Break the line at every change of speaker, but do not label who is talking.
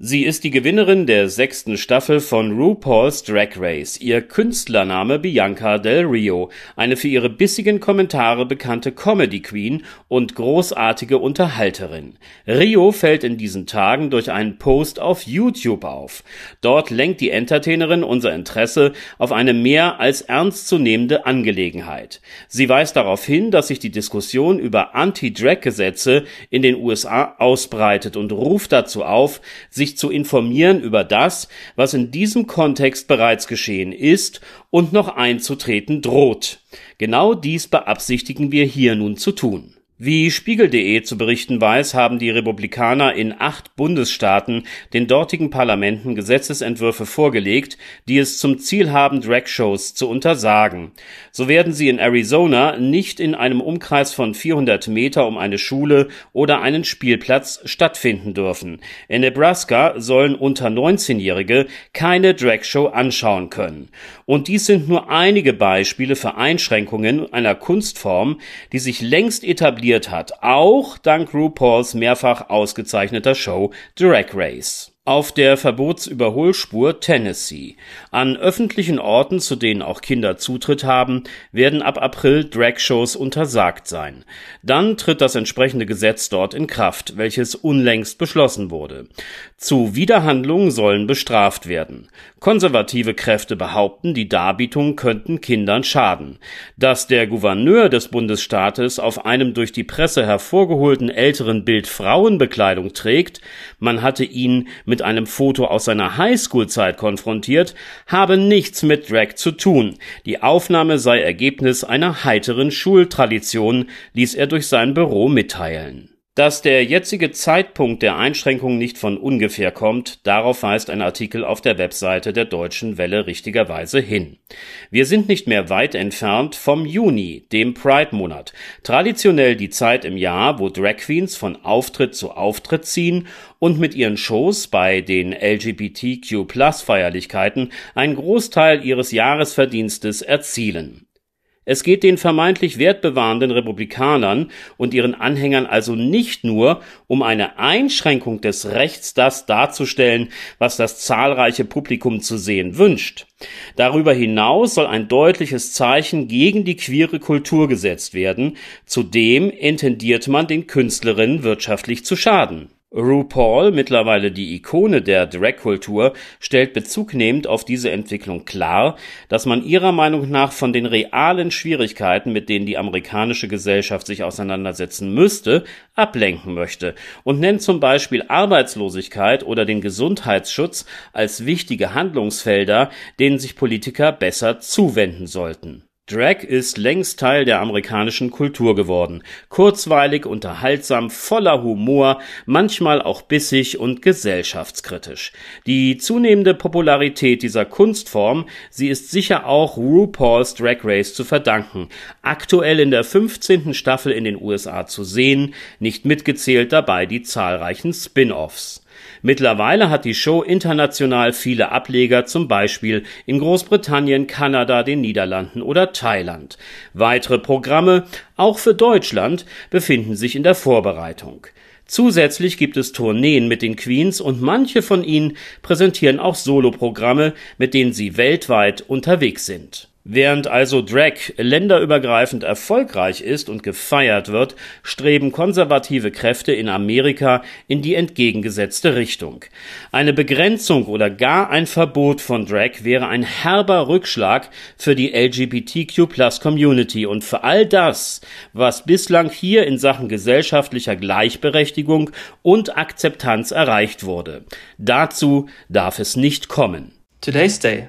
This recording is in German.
Sie ist die Gewinnerin der sechsten Staffel von RuPaul's Drag Race. Ihr Künstlername Bianca Del Rio, eine für ihre bissigen Kommentare bekannte Comedy Queen und großartige Unterhalterin. Rio fällt in diesen Tagen durch einen Post auf YouTube auf. Dort lenkt die Entertainerin unser Interesse auf eine mehr als ernstzunehmende Angelegenheit. Sie weist darauf hin, dass sich die Diskussion über Anti-Drag-Gesetze in den USA ausbreitet und ruft dazu auf, sich sich zu informieren über das, was in diesem Kontext bereits geschehen ist und noch einzutreten droht. Genau dies beabsichtigen wir hier nun zu tun. Wie Spiegel.de zu berichten weiß, haben die Republikaner in acht Bundesstaaten den dortigen Parlamenten Gesetzesentwürfe vorgelegt, die es zum Ziel haben, Dragshows zu untersagen. So werden sie in Arizona nicht in einem Umkreis von 400 Meter um eine Schule oder einen Spielplatz stattfinden dürfen. In Nebraska sollen unter 19-Jährige keine Dragshow anschauen können. Und dies sind nur einige Beispiele für Einschränkungen einer Kunstform, die sich längst etabliert etabliert hat, auch dank RuPauls mehrfach ausgezeichneter Show Drag Race auf der Verbotsüberholspur Tennessee. An öffentlichen Orten, zu denen auch Kinder Zutritt haben, werden ab April Dragshows untersagt sein. Dann tritt das entsprechende Gesetz dort in Kraft, welches unlängst beschlossen wurde. Zu Widerhandlungen sollen bestraft werden. Konservative Kräfte behaupten, die Darbietungen könnten Kindern schaden. Dass der Gouverneur des Bundesstaates auf einem durch die Presse hervorgeholten älteren Bild Frauenbekleidung trägt, man hatte ihn mit mit einem Foto aus seiner Highschool-Zeit konfrontiert, habe nichts mit Drag zu tun. Die Aufnahme sei Ergebnis einer heiteren Schultradition, ließ er durch sein Büro mitteilen. Dass der jetzige Zeitpunkt der Einschränkung nicht von ungefähr kommt, darauf weist ein Artikel auf der Webseite der Deutschen Welle richtigerweise hin. Wir sind nicht mehr weit entfernt vom Juni, dem Pride-Monat, traditionell die Zeit im Jahr, wo Drag Queens von Auftritt zu Auftritt ziehen und mit ihren Shows bei den LGBTQ-Plus-Feierlichkeiten einen Großteil ihres Jahresverdienstes erzielen. Es geht den vermeintlich wertbewahrenden Republikanern und ihren Anhängern also nicht nur um eine Einschränkung des Rechts, das darzustellen, was das zahlreiche Publikum zu sehen wünscht. Darüber hinaus soll ein deutliches Zeichen gegen die queere Kultur gesetzt werden, zudem intendiert man den Künstlerinnen wirtschaftlich zu schaden. RuPaul, mittlerweile die Ikone der Drag-Kultur, stellt bezugnehmend auf diese Entwicklung klar, dass man ihrer Meinung nach von den realen Schwierigkeiten, mit denen die amerikanische Gesellschaft sich auseinandersetzen müsste, ablenken möchte und nennt zum Beispiel Arbeitslosigkeit oder den Gesundheitsschutz als wichtige Handlungsfelder, denen sich Politiker besser zuwenden sollten Drag ist längst Teil der amerikanischen Kultur geworden. Kurzweilig, unterhaltsam, voller Humor, manchmal auch bissig und gesellschaftskritisch. Die zunehmende Popularität dieser Kunstform, sie ist sicher auch RuPaul's Drag Race zu verdanken. Aktuell in der 15. Staffel in den USA zu sehen, nicht mitgezählt dabei die zahlreichen Spin-offs. Mittlerweile hat die Show international viele Ableger, zum Beispiel in Großbritannien, Kanada, den Niederlanden oder Thailand. Weitere Programme, auch für Deutschland, befinden sich in der Vorbereitung. Zusätzlich gibt es Tourneen mit den Queens und manche von ihnen präsentieren auch Soloprogramme, mit denen sie weltweit unterwegs sind. Während also Drag länderübergreifend erfolgreich ist und gefeiert wird, streben konservative Kräfte in Amerika in die entgegengesetzte Richtung. Eine Begrenzung oder gar ein Verbot von Drag wäre ein herber Rückschlag für die LGBTQ-Plus-Community und für all das, was bislang hier in Sachen gesellschaftlicher Gleichberechtigung und Akzeptanz erreicht wurde. Dazu darf es nicht kommen.
Today's Day